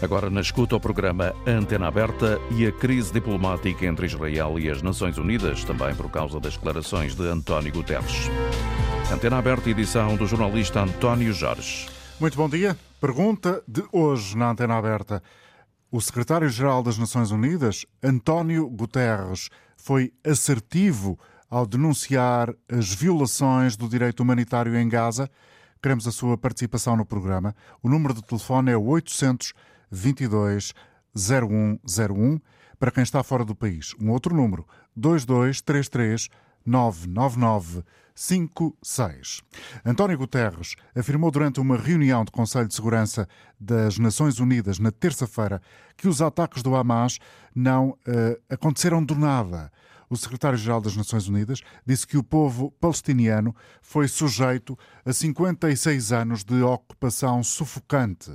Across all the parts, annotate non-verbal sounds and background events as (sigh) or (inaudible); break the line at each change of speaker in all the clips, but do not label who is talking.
Agora na escuta o programa Antena Aberta e a crise diplomática entre Israel e as Nações Unidas, também por causa das declarações de António Guterres. Antena Aberta, edição do jornalista António Jorge.
Muito bom dia. Pergunta de hoje na Antena Aberta. O secretário-geral das Nações Unidas, António Guterres, foi assertivo ao denunciar as violações do direito humanitário em Gaza? Queremos a sua participação no programa. O número de telefone é 800 22 0101 para quem está fora do país. Um outro número, 2233 999 56. António Guterres afirmou durante uma reunião do Conselho de Segurança das Nações Unidas na terça-feira que os ataques do Hamas não uh, aconteceram do nada. O secretário-geral das Nações Unidas disse que o povo palestiniano foi sujeito a 56 anos de ocupação sufocante.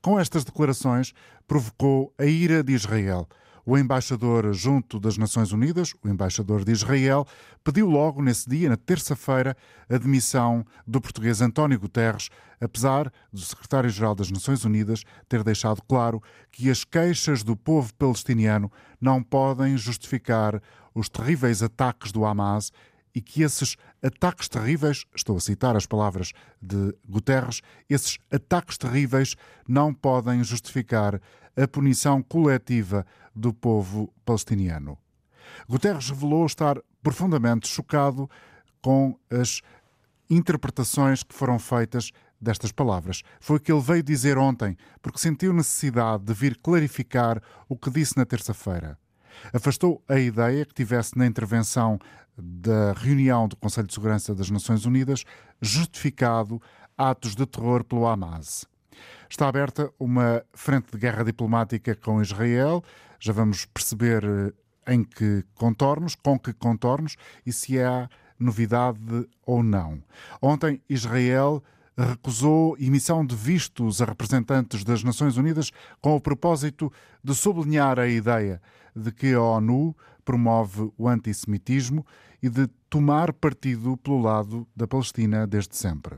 Com estas declarações, provocou a ira de Israel. O embaixador junto das Nações Unidas, o embaixador de Israel, pediu logo nesse dia, na terça-feira, a demissão do português António Guterres, apesar do secretário-geral das Nações Unidas ter deixado claro que as queixas do povo palestiniano não podem justificar os terríveis ataques do Hamas e que esses ataques terríveis, estou a citar as palavras de Guterres, esses ataques terríveis não podem justificar a punição coletiva do povo palestiniano. Guterres revelou estar profundamente chocado com as interpretações que foram feitas destas palavras. Foi o que ele veio dizer ontem, porque sentiu necessidade de vir clarificar o que disse na terça-feira. Afastou a ideia que tivesse na intervenção da reunião do Conselho de Segurança das Nações Unidas justificado atos de terror pelo Hamas. Está aberta uma frente de guerra diplomática com Israel. Já vamos perceber eh, em que contornos, com que contornos e se há novidade ou não. Ontem, Israel recusou emissão de vistos a representantes das Nações Unidas com o propósito de sublinhar a ideia de que a ONU promove o antissemitismo e de tomar partido pelo lado da Palestina desde sempre.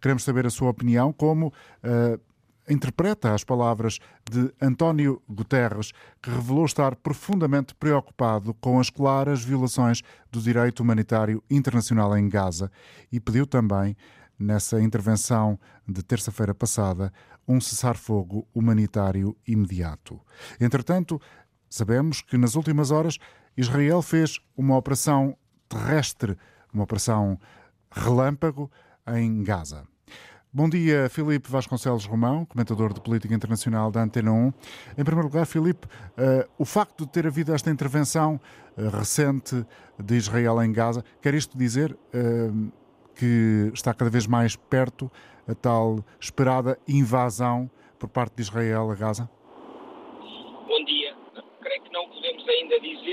Queremos saber a sua opinião, como uh, interpreta as palavras de António Guterres, que revelou estar profundamente preocupado com as claras violações do direito humanitário internacional em Gaza e pediu também, nessa intervenção de terça-feira passada, um cessar-fogo humanitário imediato. Entretanto, sabemos que nas últimas horas Israel fez uma operação terrestre, uma operação relâmpago em Gaza. Bom dia, Filipe Vasconcelos Romão, comentador de política internacional da Antena 1. Em primeiro lugar, Filipe, uh, o facto de ter havido esta intervenção uh, recente de Israel em Gaza, quer isto dizer uh, que está cada vez mais perto a tal esperada invasão por parte de Israel a Gaza?
Bom dia. Creio que não podemos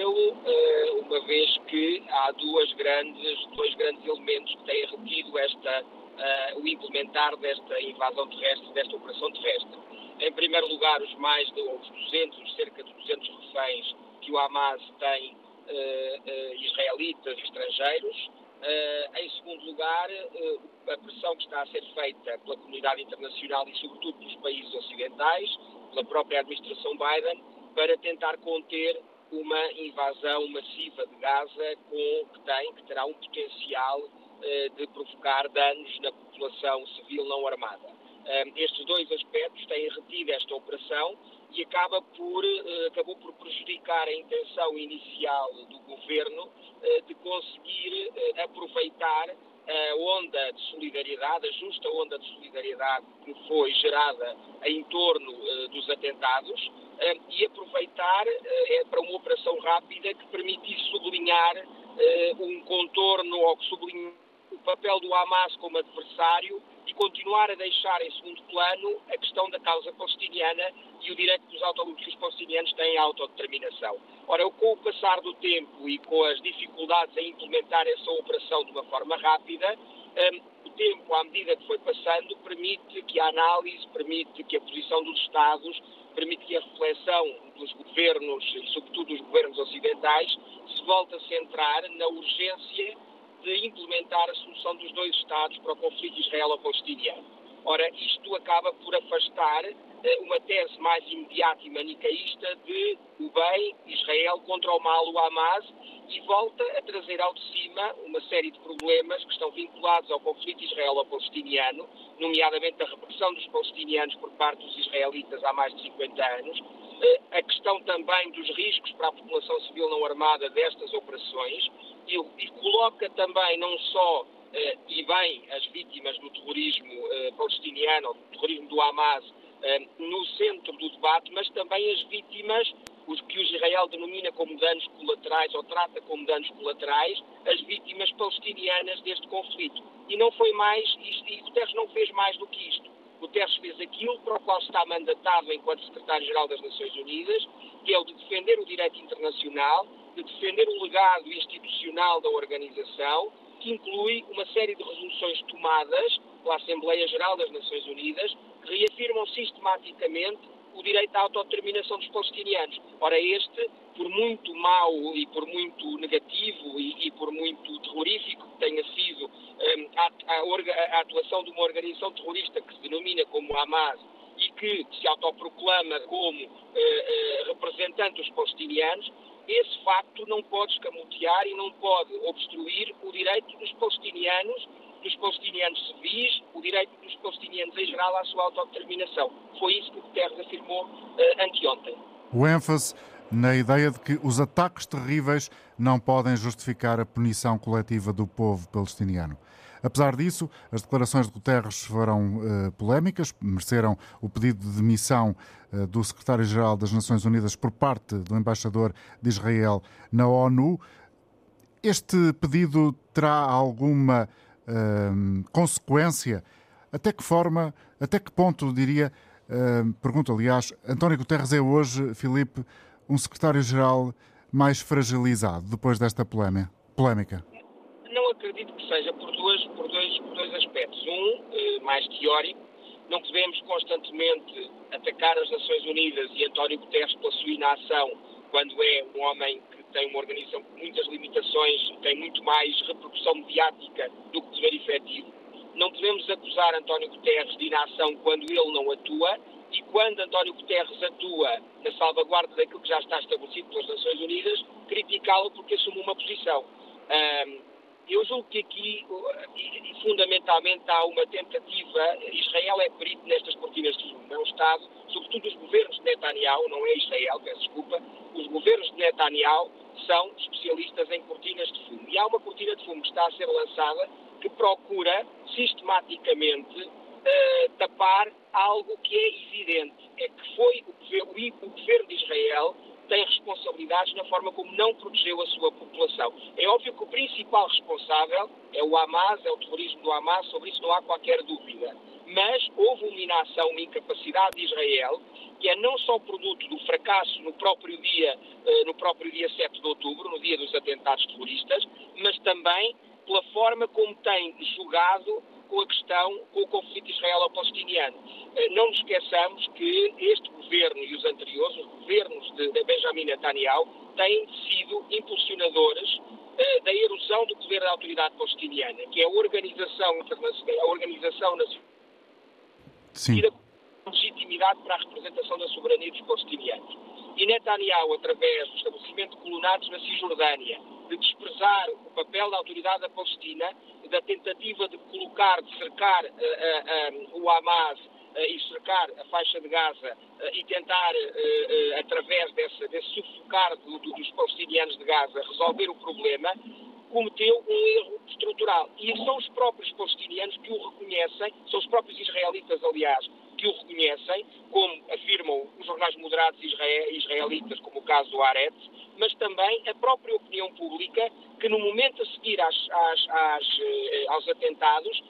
dizê-lo, uma vez que há duas grandes, dois grandes elementos que têm retido esta uh, o implementar desta invasão terrestre, desta operação terrestre. Em primeiro lugar, os mais de os 200, cerca de 200 reféns que o Hamas tem uh, israelitas estrangeiros. em segundo lugar, a pressão que está a ser feita pela comunidade internacional e, sobretudo, pelos países ocidentais, pela própria administração Biden, para tentar conter uma invasão massiva de Gaza com, que tem, que terá um potencial eh, de provocar danos na população civil não armada. Eh, estes dois aspectos têm retido esta operação e acaba por, eh, acabou por prejudicar a intenção inicial do governo de conseguir aproveitar a onda de solidariedade, a justa onda de solidariedade que foi gerada em torno dos atentados e aproveitar para uma operação rápida que permitisse sublinhar um contorno ou que sublinhe o papel do Hamas como adversário e continuar a deixar em segundo plano a questão da causa palestiniana e o direito dos, que os palestinianos têm à autodeterminação. Ora, com o passar do tempo e com as dificuldades em implementar essa operação de uma forma rápida, um, o tempo, à medida que foi passando, permite que a análise, permite que a posição dos Estados, permite que a reflexão dos governos, e sobretudo dos governos ocidentais, se volte a centrar na urgência de implementar a solução dos dois Estados para o conflito israelo-palestiniano. Ora, isto acaba por afastar uma tese mais imediata e manicaísta de o bem, Israel, contra o mal, o Hamas, e volta a trazer ao de cima uma série de problemas que estão vinculados ao conflito israelo-palestiniano, nomeadamente a repressão dos palestinianos por parte dos israelitas há mais de 50 anos, eh, a questão também dos riscos para a população civil não armada destas operações e, coloca também não só eh, e bem as vítimas do terrorismo eh, palestiniano, do terrorismo do Hamas, no centro do debate, mas também as vítimas os que o Israel denomina como danos colaterais ou trata como danos colaterais as vítimas palestinianas deste conflito. E não foi mais, isto, e Guterres não fez mais do que isto. Guterres fez aquilo para o qual está mandatado enquanto secretário-geral das Nações Unidas, que é o de defender o direito internacional, de defender o legado institucional da organização, que inclui uma série de resoluções tomadas pela Assembleia Geral das Nações Unidas, que reafirmam sistematicamente o direito à autodeterminação dos palestinianos. Ora, este, por muito mau e por muito negativo e, e por muito terrorífico que tenha sido um, a, a, atuação de uma organização terrorista que se denomina como Hamas e que se autoproclama como uh, uh, representante dos palestinianos, esse facto não pode escamotear e não pode obstruir o direito dos palestinianos dos palestinianos civis, o direito dos palestinianos em geral à sua autodeterminação. Foi isso que Guterres afirmou uh, anteontem.
O ênfase na ideia de que os ataques terríveis não podem justificar a punição coletiva do povo palestiniano. Apesar disso, as declarações de Guterres foram uh, polémicas, mereceram o pedido de demissão do secretário-geral das Nações Unidas por parte do embaixador de Israel na ONU. Este pedido terá alguma uh, consequência? Até que forma, até que ponto, diria, uh, pergunto aliás, António Guterres é hoje, Filipe, um secretário-geral mais fragilizado depois desta polémica?
Não acredito que seja por, duas, por, dois, por dois aspectos. Um, eh, mais teórico, não podemos constantemente atacar as Nações Unidas e António Guterres pela sua inação quando é um homem que tem uma organização com muitas limitações, tem muito mais repercussão mediática do que poder efetivo. Não podemos acusar António Guterres de inação quando ele não atua e quando António Guterres atua na salvaguarda daquilo que já está estabelecido pelas Nações Unidas, criticá-lo porque assume uma posição. Eu julgo que aqui, fundamentalmente, há uma tentativa. Israel é perito nestas cortinas de fumo. É um Estado, sobretudo os governos de Netanyahu, não é Israel, peço desculpa, os governos de Netanyahu são especialistas em cortinas de fumo. E há uma cortina de fumo que está a ser lançada que procura sistematicamente uh, tapar algo que é evidente. É que foi o governo, o governo de Israel tem responsabilidades na forma como não protegeu a sua população. É óbvio que o principal responsável é o Hamas, é o terrorismo do Hamas, sobre isso não há qualquer dúvida. Mas houve uma inação, uma incapacidade de Israel que é não só produto do fracasso no próprio dia, eh, no próprio dia 7 de outubro, no dia dos atentados terroristas, mas também pela forma como tem jogado com a questão, com o conflito israelo-palestiniano. Eh, não nos esqueçamos que este governo e os anteriores, os governos de, de Benjamin Netanyahu, têm sido impulsionadores eh, da erosão do poder da autoridade palestiniana, que é a organização internacional, a organização nacional
Sim
legitimidade para a representação da soberania dos palestinianos. E Netanyahu, através do estabelecimento de colonatos na Cisjordânia, de desprezar o papel da autoridade da Palestina, da tentativa de colocar, de cercar uh, uh, uh, o Hamas e cercar a faixa de Gaza e tentar, através desse, desse sufocar do, do, dos palestinianos de Gaza, resolver o problema, cometeu um erro estrutural. E são os próprios palestinianos que o reconhecem, são os próprios israelitas, aliás, que o reconhecem, como afirmam os jornais moderados israelitas, como o caso do Aretz, mas também a própria opinião pública, que no momento a seguir às, às, às, eh, aos atentados,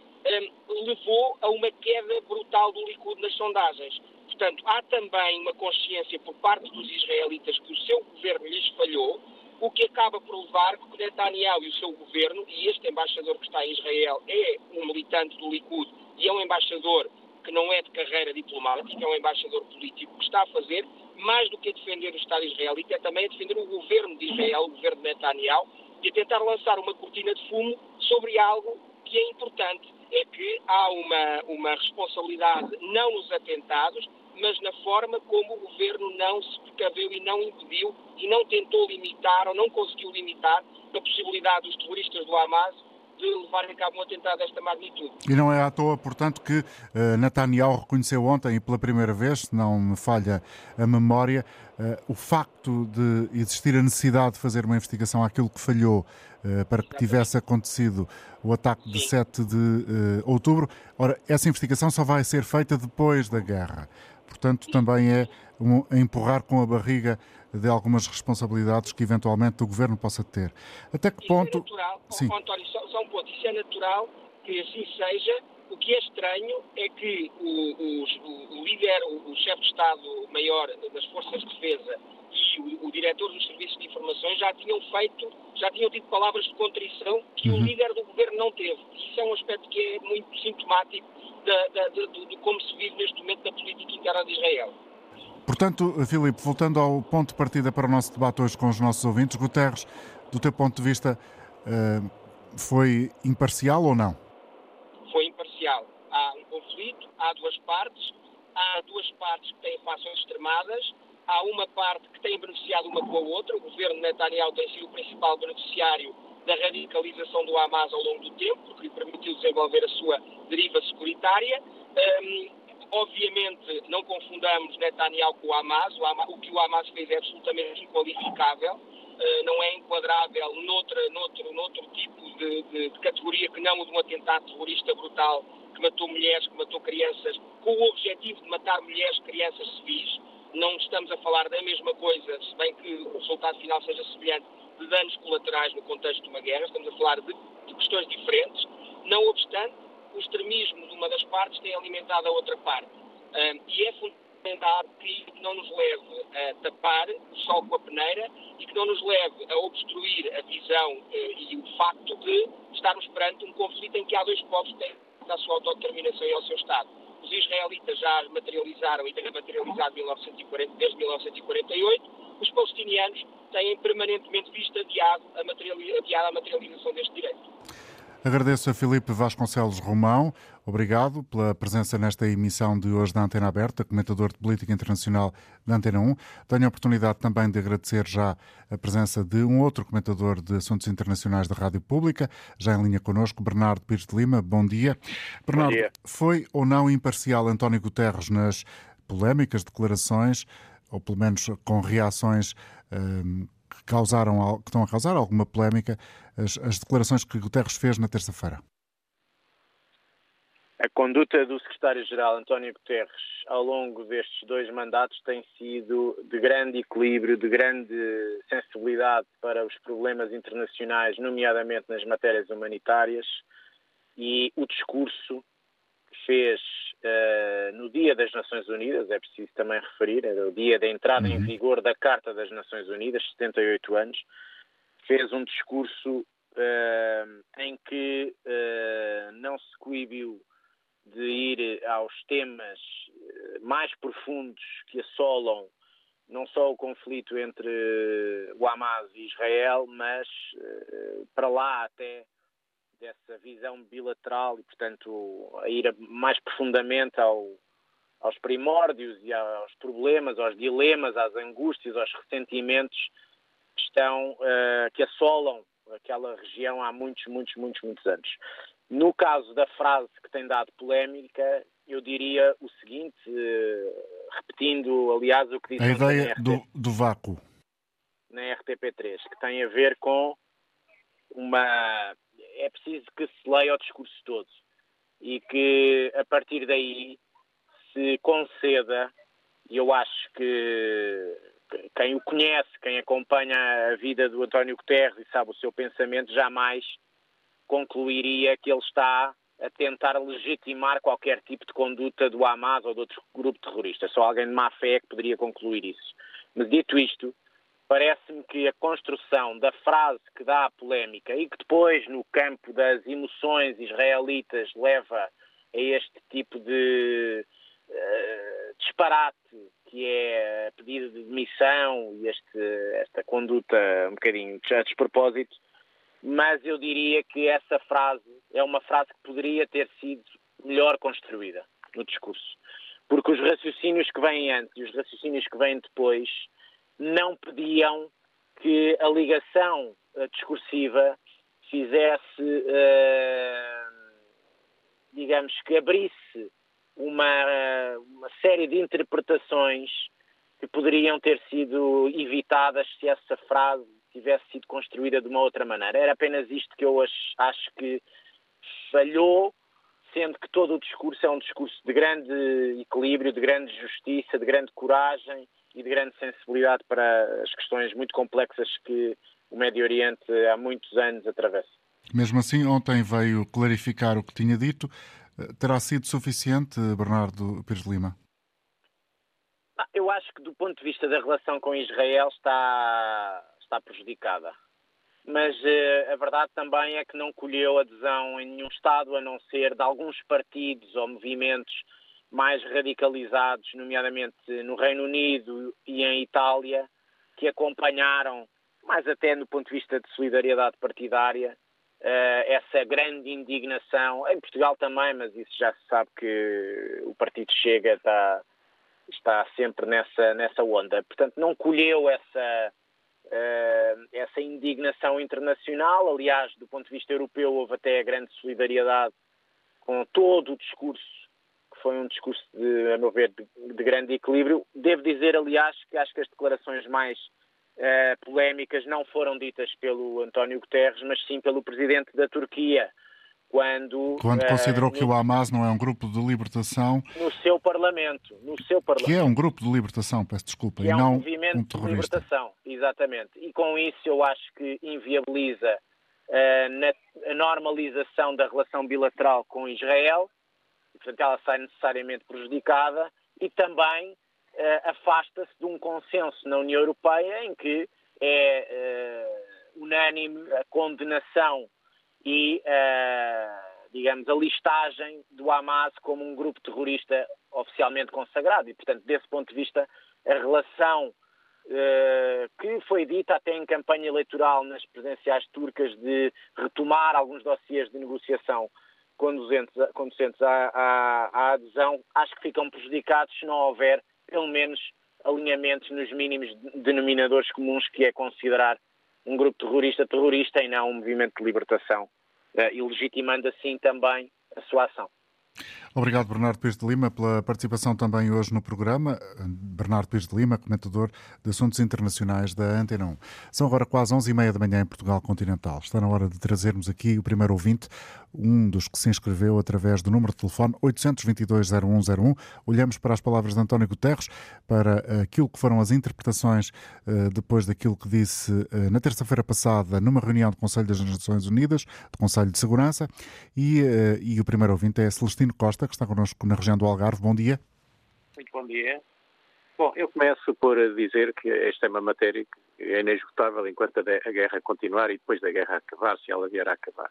um, levou a uma queda brutal do Likud nas sondagens. Portanto, há também uma consciência por parte dos israelitas que o seu governo lhes falhou, o que acaba por levar que Netanyahu e o seu governo, e este embaixador que está em Israel é um militante do Likud e é um embaixador que não é de carreira diplomática, é um embaixador político, que está a fazer, mais do que a defender o Estado israelita, é também a defender o governo de Israel, o governo de Netanyahu, e a tentar lançar uma cortina de fumo sobre algo que é importante. É que há uma, uma responsabilidade não nos atentados, mas na forma como o governo não se precaveu e não impediu e não tentou limitar ou não conseguiu limitar a possibilidade dos terroristas do Hamas de levarem a cabo um atentado desta magnitude.
E não é à toa, portanto, que uh, Netanyahu reconheceu ontem, e pela primeira vez, se não me falha a memória, uh, o facto de existir a necessidade de fazer uma investigação àquilo que falhou uh, para que tivesse acontecido o ataque Sim. de 7 de outubro. Ora, essa investigação só vai ser feita depois da guerra. Portanto, também é um, empurrar com a barriga de algumas responsabilidades que eventualmente o governo possa ter. Até que
isso
é ponto.
É natural, Sim. António, só, só, um ponto. Isso é natural que assim seja. O que é estranho é que o, o, o líder, o, o chefe de Estado-Maior das Forças de Defesa e o, o, diretor dos Serviços de Informações já tinham feito, já tinham tido palavras de contrição que uhum. o líder do governo não teve. Isso é um aspecto que é muito sintomático de, de, de, de como se vive neste momento na política interna de Israel.
Portanto, Filipe, voltando ao ponto de partida para o nosso debate hoje com os nossos ouvintes, Guterres, do teu ponto de vista, eh, foi imparcial ou não?
Foi imparcial. Há um conflito, há duas partes, há duas partes que têm fações extremadas, há uma parte que tem beneficiado uma com a outra, o governo Netanyahu tem sido o principal beneficiário da radicalização do Hamas ao longo do tempo, porque lhe permitiu desenvolver a sua deriva securitária. Um, Obviamente, não confundamos Netanyahu com o Hamas. O, Hamas, o que o Hamas fez é absolutamente inqualificável. Uh, não é enquadrável noutra, noutro, noutro tipo de, de, de, categoria que não o de um atentado terrorista brutal que matou mulheres, que matou crianças, com o objetivo de matar mulheres, crianças civis. Não estamos a falar da mesma coisa, se bem que o resultado final seja semelhante, de danos colaterais no contexto de uma guerra. Estamos a falar de, de questões diferentes. Não obstante, o extremismo de uma das partes tem alimentado a outra parte. e é fundamental que não nos leve a tapar o sol com a peneira e que não nos leve a obstruir a visão uh, e o facto de estarmos perante um conflito em que há dois povos que têm a sua autodeterminação e ao seu Estado. Os israelitas já materializaram e têm materializado 1940, desde 1948. Os palestinianos têm permanentemente visto adiado a, adiado a materialização deste direito.
Agradeço a Filipe Vasconcelos Romão. Obrigado pela presença nesta emissão de hoje da Antena Aberta, comentador de política internacional da Antena 1. Tenho a oportunidade também de agradecer já a presença de um outro comentador de assuntos internacionais da Rádio Pública, já em linha connosco, Bernardo Pires de Lima. Bom dia. Bernardo, Bom dia. foi ou não imparcial António Guterres nas polémicas declarações, ou pelo menos com reações hum, causaram, que estão a causar alguma polémica as, as declarações que Guterres fez na terça-feira?
A conduta do secretário-geral António Guterres ao longo destes dois mandatos tem sido de grande equilíbrio, de grande sensibilidade para os problemas internacionais, nomeadamente nas matérias humanitárias, e o discurso fez uh, no Dia das Nações Unidas, é preciso também referir, era o dia da entrada uhum. em vigor da Carta das Nações Unidas, 78 anos, fez um discurso uh, em que uh, não se coibiu de ir aos temas mais profundos que assolam não só o conflito entre o Hamas e Israel, mas para lá até dessa visão bilateral e, portanto, a ir mais profundamente ao, aos primórdios e aos problemas, aos dilemas, às angústias, aos ressentimentos que estão, uh, que assolam aquela região há muitos, muitos, muitos, muitos anos. No caso da frase que tem dado polémica, eu diria o seguinte, uh, repetindo, aliás, o que disse...
A ideia do, do vácuo.
Na RTP3, que tem a ver com uma é preciso que se leia o discurso todo e que a partir daí se conceda, e eu acho que quem o conhece, quem acompanha a vida do António Guterres e sabe o seu pensamento, jamais concluiria que ele está a tentar legitimar qualquer tipo de conduta do Hamas ou de outro grupo terrorista. Só alguém de má fé é que poderia concluir isso. Mas dito isto, parece-me que a construção da frase que dá a polémica e que depois, no campo das emoções israelitas, leva a este tipo de uh, disparate que é a pedido de demissão e este, esta conduta um bocadinho a despropósito, mas eu diria que essa frase é uma frase que poderia ter sido melhor construída no discurso. porque os raciocínios que vêm antes e os raciocínios que vêm depois não pediam que a ligação uh, discursiva fizesse, uh, digamos, que abrisse uma, uma série de interpretações que poderiam ter sido evitadas se essa frase tivesse sido construída de uma outra maneira. Era apenas isto que eu acho que falhou, sendo que todo o discurso é um discurso de grande equilíbrio, de grande justiça, de grande coragem e de grande sensibilidade para as questões muito complexas que o Médio Oriente há muitos anos atravessa.
Mesmo assim, ontem veio clarificar o que tinha dito. Terá sido suficiente, Bernardo Pires de Lima?
Eu acho que, do ponto de vista da relação com Israel, está, está prejudicada. Mas uh, a verdade também é que não colheu adesão em nenhum Estado, a não ser de alguns partidos ou movimentos mais radicalizados, nomeadamente no Reino Unido e em Itália, que acompanharam, mais até no ponto de vista de solidariedade partidária, uh, essa grande indignação. Em Portugal também, mas isso já se sabe que o Partido Chega está, está sempre nessa, nessa onda. Portanto, não colheu essa, uh, essa indignação internacional. Aliás, do ponto de vista europeu, houve até grande solidariedade com todo o discurso, foi um discurso, de, a meu ver, de, de grande equilíbrio. Devo dizer, aliás, que acho que as declarações mais uh, polémicas não foram ditas pelo António Guterres, mas sim pelo presidente da Turquia, quando,
quando uh, considerou que o Hamas não é um grupo de libertação
no seu parlamento, no seu parlamento,
que é um grupo de libertação, peço desculpa, e
é
não
um movimento
um terrorista.
de libertação, exatamente. E com isso eu acho que inviabiliza uh, a normalização da relação bilateral com Israel, portanto ela sai necessariamente prejudicada e também uh, afasta-se de um consenso na União Europeia em que é uh, unânime a condenação e, uh, digamos, a listagem do Hamas como um grupo terrorista oficialmente consagrado. E, portanto, desse ponto de vista, a relação que foi dita até em campanha eleitoral nas presidenciais turcas de retomar alguns dossiês de negociação conduzentes, conduzentes à, à, à adesão, acho que ficam prejudicados se não houver pelo menos alinhamentos nos mínimos denominadores comuns que é considerar um grupo terrorista terrorista e não um movimento de libertação, eh, e legitimando assim também a sua ação.
Obrigado, Bernardo Pires de Lima, pela participação também hoje no programa. Bernardo Pires de Lima, comentador de assuntos internacionais da Antena 1. São agora quase 11h30 da manhã em Portugal continental. Está na hora de trazermos aqui o primeiro ouvinte, um dos que se inscreveu através do número de telefone 822-0101. Olhamos para as palavras de António Guterres, para aquilo que foram as interpretações eh, depois daquilo que disse eh, na terça-feira passada numa reunião do Conselho das Nações Unidas, do Conselho de Segurança, e, eh, e o primeiro ouvinte é Celestino Costa, Costa, que está connosco na região do Algarve. Bom dia.
Muito bom dia. Bom, eu começo por dizer que esta é uma matéria que é inesgotável enquanto a guerra continuar e depois da guerra acabar, se ela vier a acabar.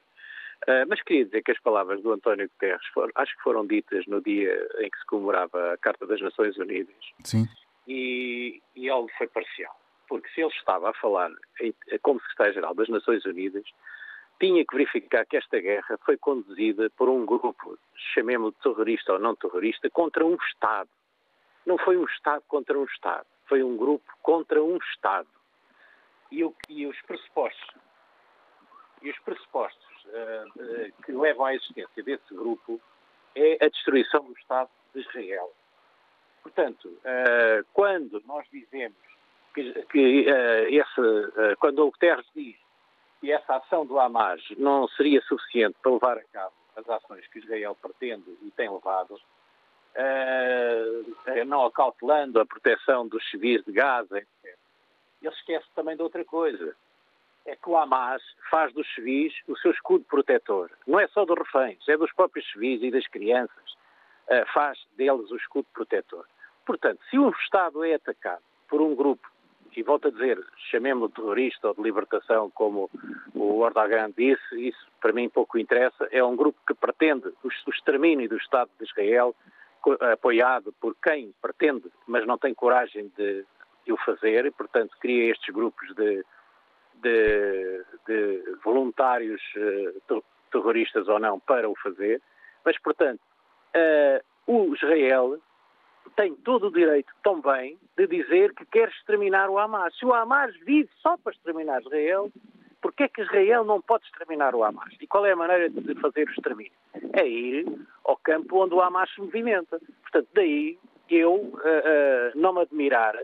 Uh, mas queria dizer que as palavras do António Guterres foram, acho que foram ditas no dia em que se comemorava a Carta das Nações Unidas.
Sim.
E, e ele foi parcial. Porque se ele estava a falar como secretário-geral das Nações Unidas, tinha que verificar que esta guerra foi conduzida por um grupo, chamemos-lo terrorista ou não terrorista, contra um Estado. Não foi um Estado contra um Estado, foi um grupo contra um Estado. E, e os pressupostos, e os pressupostos uh, uh, que levam à existência desse grupo é a destruição do Estado de Israel. Portanto, uh, quando nós dizemos que, que esse, quando o Guterres diz que essa ação do Hamas não seria suficiente para levar a cabo as ações que Israel pretende e tem levado, uh, não acautelando a proteção dos civis de Gaza, etc. Ele esquece também de outra coisa. É que o Hamas faz dos civis o seu escudo protetor. Não é só dos reféns, é dos próprios civis e das crianças. Uh, faz deles o escudo protetor. Portanto, se um Estado é atacado por um grupo e volto a dizer, chamemos-lo terrorista ou de libertação, como o Erdogan disse, isso para mim pouco interessa, é um grupo que pretende o extermínio do Estado de Israel, apoiado por quem pretende, mas não tem coragem de, de o fazer, e portanto cria estes grupos de, de, de voluntários uh, terroristas ou não para o fazer, mas portanto uh, o Israel tem todo o direito também de dizer que quer exterminar o Hamas. Se o Hamas vive só para exterminar Israel, por que é que Israel não pode exterminar o Hamas? E qual é a maneira de fazer o extermínio? É ir ao campo onde o Hamas se movimenta. Portanto, daí eu uh, uh, não me admirar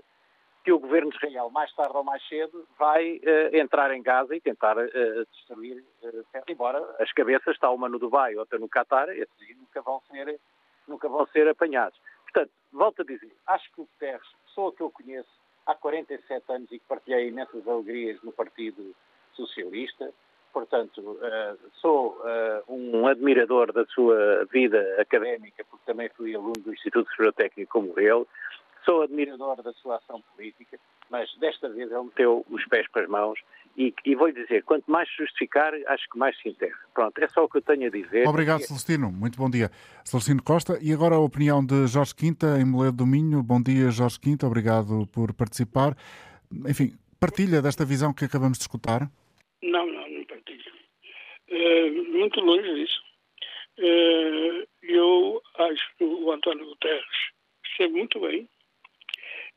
que o governo de Israel, mais tarde ou mais cedo, vai uh, entrar em Gaza e tentar destruir, embora as cabeças, está uma no Dubai, outra no Qatar, esses nunca vão ser, nunca vão ser apanhados. Volto a dizer, acho que o Guterres, pessoa que eu conheço há 47 anos e que partilhei imensas alegrias no Partido socialista. Portanto, eh, sou eh, um admirador da sua vida académica, porque também fui aluno do Instituto Superior Técnico como ele. Sou admirador da sua ação política, mas desta vez ele meteu os pés para as mãos e, e vou-lhe dizer, quanto mais justificar, acho que mais se enterra. Pronto, é só o que eu tenho a dizer.
Obrigado, Celestino. Muito bom dia. Celestino Costa. E agora a opinião de Jorge Quinta, em Moledo do Minho. Bom dia, Jorge Quinta. Obrigado por participar. Enfim, partilha desta visão que acabamos de escutar?
Não, não, não partilho. É, muito longe disso. É, eu acho que o António Guterres esteve muito bem.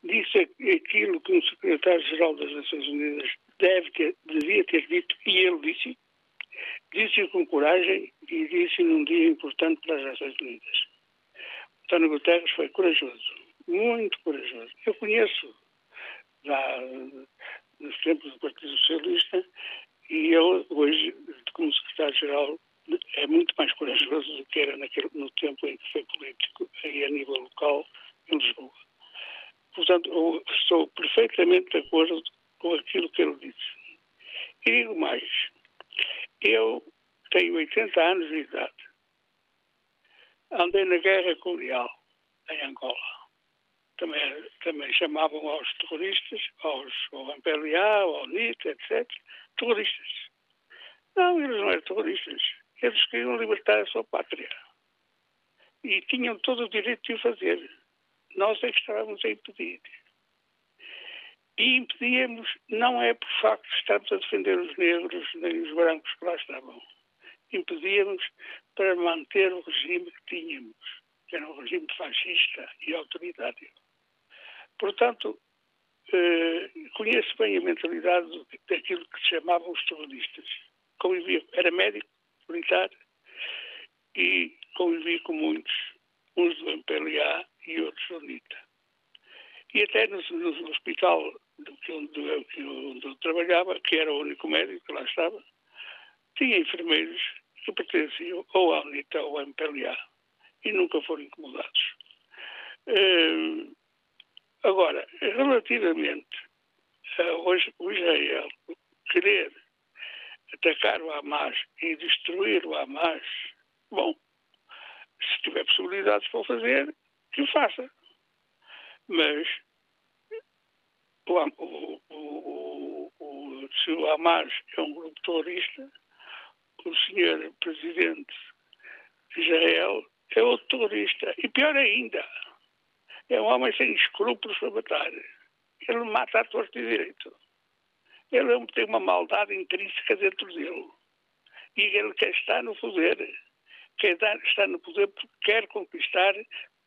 Disse aquilo que um secretário-geral das Nações Unidas deve ter, devia ter dito, e ele disse. Disse com coragem e disse num dia importante para as Nações Unidas. António Guterres foi corajoso, muito corajoso. Eu conheço da, nos tempos do Partido Socialista e ele, hoje, como secretário-geral, é muito mais corajoso do que era naquele, no tempo em que foi político, aí a nível local, em Lisboa. Portanto, eu estou perfeitamente de acordo com aquilo que ele disse. E digo mais, eu tenho 80 anos de idade. Andei na guerra colonial em Angola. Também, também chamavam aos terroristas, aos, ao MPLA, ao NIT, etc., terroristas. Não, eles não eram terroristas. Eles queriam libertar a sua pátria. E tinham todo o direito de o fazer. Nós é que estávamos a impedir. E impedíamos, não é por facto de estarmos a defender os negros nem os brancos que lá estavam. Impedíamos para manter o regime que tínhamos, que era um regime fascista e autoritário. Portanto, eh, conheço bem a mentalidade daquilo que chamavam os terroristas. Convivia, era médico, militar, e convivia com muitos, uns do MPLA e outros do NITA. E até no, no hospital onde, onde eu trabalhava, que era o único médico que lá estava, tinha enfermeiros que pertenciam ou à UNITA ou ao MPLA e nunca foram incomodados. Uh, Agora, relativamente hoje o Israel querer atacar o Hamas e destruir o Hamas, bom, se tiver possibilidades para o fazer, que o faça. Mas o, o, o, o Hamas é um grupo terrorista, o senhor presidente de Israel é outro terrorista. E pior ainda, é um homem sem escrúpulos para matar. Ele mata a torto e direito. Ele tem uma maldade intrínseca dentro dele. E ele quer estar no poder. Quer estar no poder porque quer conquistar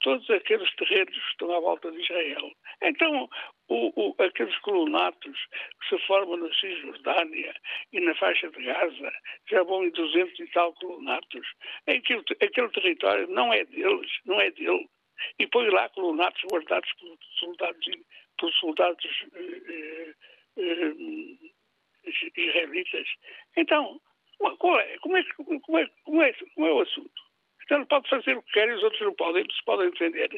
todos aqueles terrenos que estão à volta de Israel. Então, o, o, aqueles colonatos que se formam na Cisjordânia e na faixa de Gaza já vão em 200 e tal colonatos. Aquele, aquele território não é deles, não é dele e põe lá colonatos guardados por soldados, por soldados eh, eh, israelitas. Então, qual é? Como é, como, é, como, é, como é o assunto? Ele pode fazer o que quer e os outros não podem, se podem defender.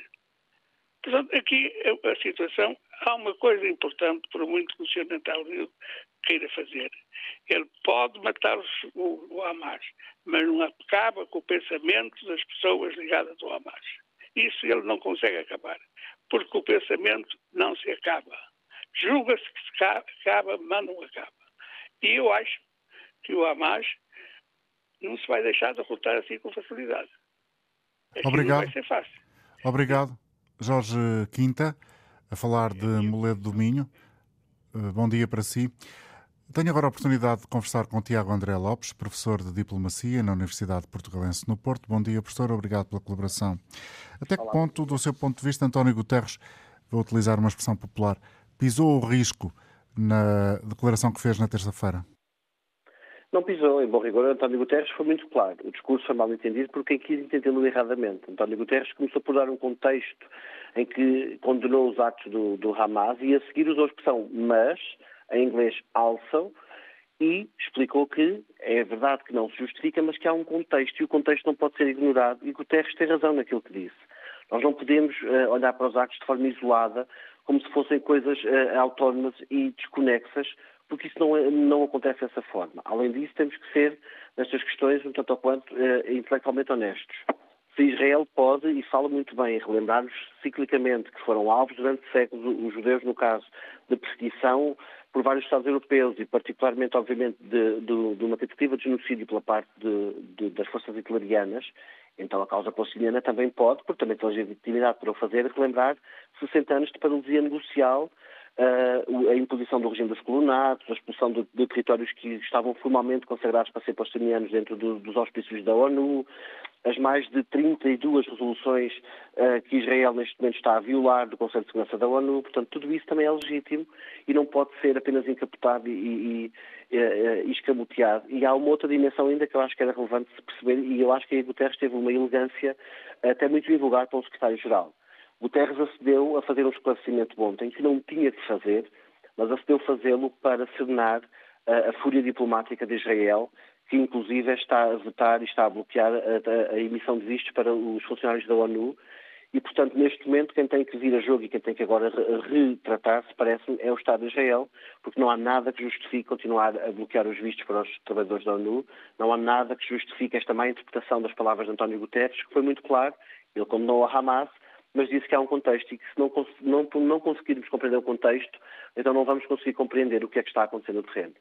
Portanto, aqui a, situação, há uma coisa importante, por muito que o Sr. Queira fazer. Ele pode matar o, o Hamas, mas não acaba com o pensamento das pessoas ligadas ao Hamas. Isso ele não consegue acabar, porque o pensamento não se acaba. Julga-se que se acaba, mas não acaba. E eu acho que o Hamas não se vai deixar derrotar assim com facilidade.
Obrigado.
vai ser fácil.
Obrigado, Jorge Quinta, a falar de Moledo do Minho. Eh, bom dia para si. Tenho agora a oportunidade de conversar com Tiago André Lopes, professor de Diplomacia na Universidade Portugalense no Porto. Bom dia, professor. Obrigado pela colaboração. Até que ponto, do seu ponto de vista, António Guterres, vou utilizar uma expressão popular, pisou o risco na declaração que fez na terça-feira?
Não pisou, em bom rigor, António Guterres foi muito claro. O discurso foi mal entendido por quem quis entendê-lo erradamente. António Guterres começou por dar um contexto em que condenou os atos do, do Hamas e a seguir usou a expressão mas, em inglês also, e explicou que é verdade que não se justifica, mas que há um contexto e o contexto não pode ser ignorado e Guterres tem razão naquilo que disse. Nós não podemos uh, olhar para os atos de forma isolada, como se fossem coisas uh, autónomas e desconexas, porque isso não, é, não acontece dessa forma. Além disso, temos que ser, nestas questões, um tanto ou quanto uh, intelectualmente honestos. Se Israel pode, e fala muito bem, relembrar-nos ciclicamente que foram alvos durante séculos, os judeus, no caso, de perseguição por vários Estados europeus e particularmente, obviamente, de, de, de uma tentativa de genocídio pela parte de, das forças hitlerianas, então a causa palestiniana também pode, porque também tem legitimidade para o fazer, relembrar 60 anos de paralisia negocial a imposição do regime dos colonatos, a expulsão de, de, territórios que estavam formalmente consagrados para ser palestinianos dentro do, dos auspícios da ONU, as mais de 32 resoluções uh, que Israel neste momento está a violar do Conselho de Segurança da ONU. Portanto, tudo isso também é legítimo e não pode ser apenas encapotado e, e, e escamoteado. E há uma outra dimensão ainda que eu acho que era relevante se perceber e eu acho que a Guterres teve uma elegância até muito divulgada pelo secretário-geral. Guterres acedeu a fazer um esclarecimento ontem que não tinha de fazer, mas acedeu a fazê-lo para serenar a, a, fúria diplomática de Israel, que inclusive está a vetar e está a bloquear a, a, emissão de vistos para os funcionários da ONU. E, portanto, neste momento, quem tem que vir a jogo e quem tem que agora retratar-se, parece-me, é o Estado de Israel, porque não há nada que justifique continuar a bloquear os vistos para os trabalhadores da ONU, não há nada que justifique esta má interpretação das palavras de António Guterres, que foi muito claro, ele condenou a Hamas, mas disse que há um contexto e que se não, não, não conseguirmos compreender o contexto, então não vamos conseguir compreender o que é que está acontecendo no terreno.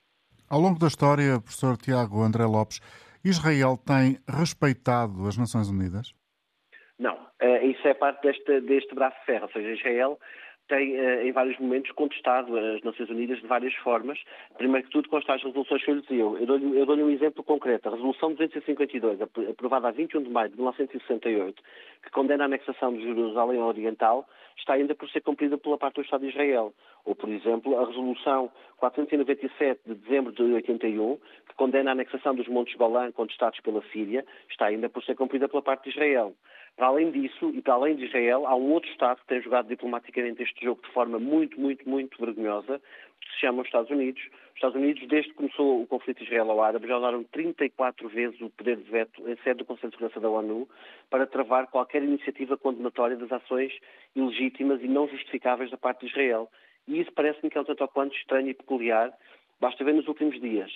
Ao longo da história, professor Tiago André Lopes, Israel tem respeitado as Nações Unidas?
Não, uh, isso é parte deste, deste braço de ferro, ou seja, Israel tem, eh, em vários momentos, contestado as Nações Unidas de várias formas. Primeiro que tudo, com as resoluções que eu lhe dizia. Eu dou-lhe dou um exemplo concreto. A Resolução 252, aprovada a 21 de maio de 1968, que condena a anexação de Jerusalém Oriental, está ainda por ser cumprida pela parte do Estado de Israel. Ou, por exemplo, a Resolução 497 de dezembro de 81, que condena a anexação dos Montes Golã contestados pela Síria, está ainda por ser cumprida pela parte de Israel. Para além disso, e para além de Israel, há um outro Estado que tem jogado diplomaticamente este jogo de forma muito, muito, muito vergonhosa, que se chama os Estados Unidos. Os Estados Unidos, desde que começou o conflito israelo-árabe, já usaram 34 vezes o poder de veto em sede do Conselho de Segurança da ONU para travar qualquer iniciativa condenatória das ações ilegítimas e não justificáveis da parte de Israel. E isso parece-me que é um tanto quanto estranho e peculiar. Basta ver nos últimos dias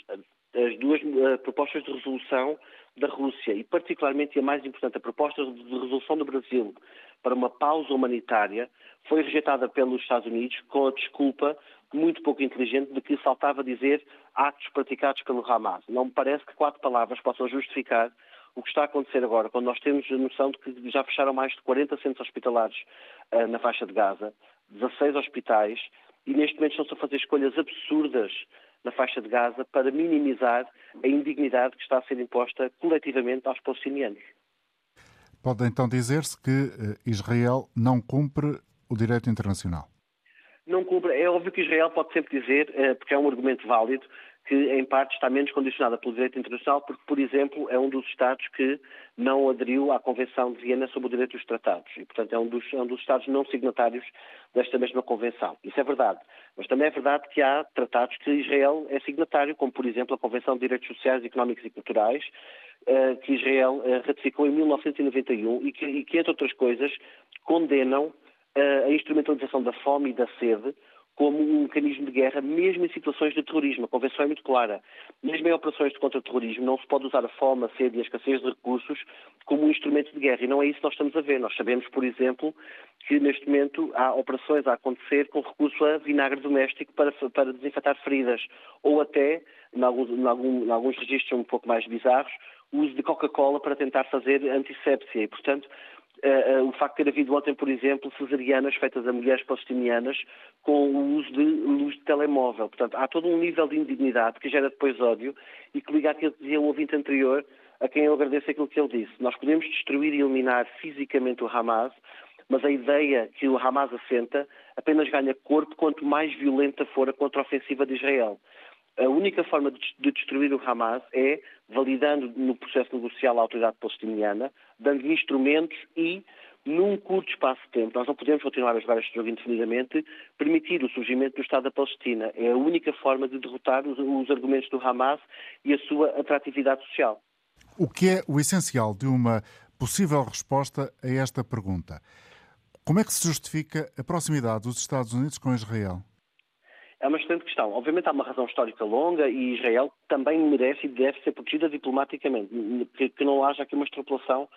as duas uh, propostas de resolução da Rússia e, particularmente, e a mais importante, a proposta de resolução do Brasil para uma pausa humanitária foi rejeitada pelos Estados Unidos com a desculpa muito pouco inteligente de que saltava dizer atos praticados pelo Hamas. Não me parece que quatro palavras possam justificar o que está a acontecer agora, quando nós temos a noção de que já fecharam mais de 40 centros hospitalares uh, na faixa de Gaza, 16 hospitais, e neste momento estão-se a fazer escolhas absurdas na faixa de Gaza para minimizar a indignidade que está a ser imposta coletivamente aos palestinianos.
Pode então dizer-se que eh, Israel não cumpre o direito internacional?
Não cumpre. É óbvio que Israel pode sempre dizer, eh, porque é um argumento válido, que em parte está menos condicionada pelo direito internacional, porque, por exemplo, é um dos Estados que não aderiu à Convenção de Viena sobre o direito dos tratados e, portanto, é um dos, é um dos Estados não signatários desta mesma Convenção. Isso é verdade. Mas também é verdade que há tratados que Israel é signatário, como, por exemplo, a Convenção de Direitos Sociais, Económicos e Culturais, eh, que Israel eh, ratificou em 1991 e que, e que entre outras coisas, condenam eh, a instrumentalização da fome e da sede como um mecanismo de guerra, mesmo em situações de terrorismo. A Convenção é muito clara. Mesmo em operações de contra-terrorismo, não se pode usar a fome, a sede e a escassez de recursos como um instrumento de guerra. E não é isso que nós estamos a ver. Nós sabemos, por exemplo, que neste momento há operações a acontecer com recurso a vinagre doméstico para, para desinfetar feridas. Ou até, em alguns, em, algum, em alguns registros um pouco mais bizarros, o uso de Coca-Cola para tentar fazer antissépsia. E, portanto, uh, o facto de ter havido ontem, por exemplo, cesarianas feitas a mulheres palestinianas com o uso de luz de telemóvel. Portanto, há todo um nível de indignidade que gera depois ódio e que liga àquilo que dizia o ouvinte anterior, a quem eu agradeço aquilo que ele disse. Nós podemos destruir e eliminar fisicamente o Hamas, mas a ideia que o Hamas assenta apenas ganha corpo quanto mais violenta for a contraofensiva de Israel. A única forma de destruir o Hamas é validando no processo negocial a autoridade palestiniana, dando instrumentos e, num curto espaço de tempo, nós não podemos continuar a jogar este jogo indefinidamente, permitir o surgimento do Estado da Palestina. É a única forma de derrotar os argumentos do Hamas e a sua atratividade social.
O que é o essencial de uma possível resposta a esta pergunta? Como é que se justifica a proximidade dos Estados Unidos com Israel?
É uma excelente questão. Obviamente há uma razão histórica longa e Israel também merece e deve ser protegida diplomaticamente. Que, que não haja aqui uma extrapolação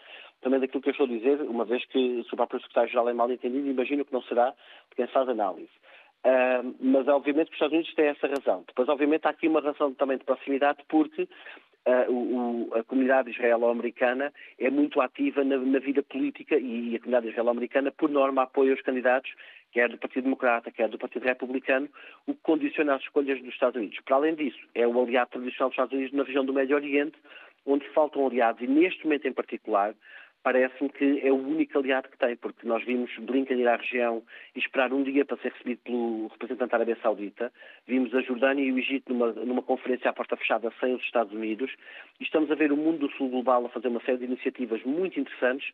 também daquilo que eu estou a dizer, uma vez que o próprio secretário-geral é mal entendido, imagino que não será de quem faz análise. Uh, mas obviamente que os Estados Unidos têm essa razão. Depois, obviamente, há aqui uma razão também de proximidade, porque Uh, o, a comunidade israelo-americana é muito ativa na, na, vida política e a comunidade israelo-americana, por norma, apoia os candidatos quer do Partido Democrata, quer do Partido Republicano, o que condiciona as escolhas dos Estados Unidos. Para além disso, é o aliado tradicional dos Estados Unidos na região do Médio Oriente, onde faltam aliados, e neste momento em particular, parece-me que é o único aliado que tem, porque nós vimos Blinken ir à região e esperar um dia para ser recebido pelo representante da Arábia Saudita, vimos a Jordânia e o Egito numa, numa conferência à porta fechada sem os Estados Unidos, e estamos a ver o mundo do Sul global a fazer uma série de iniciativas muito interessantes,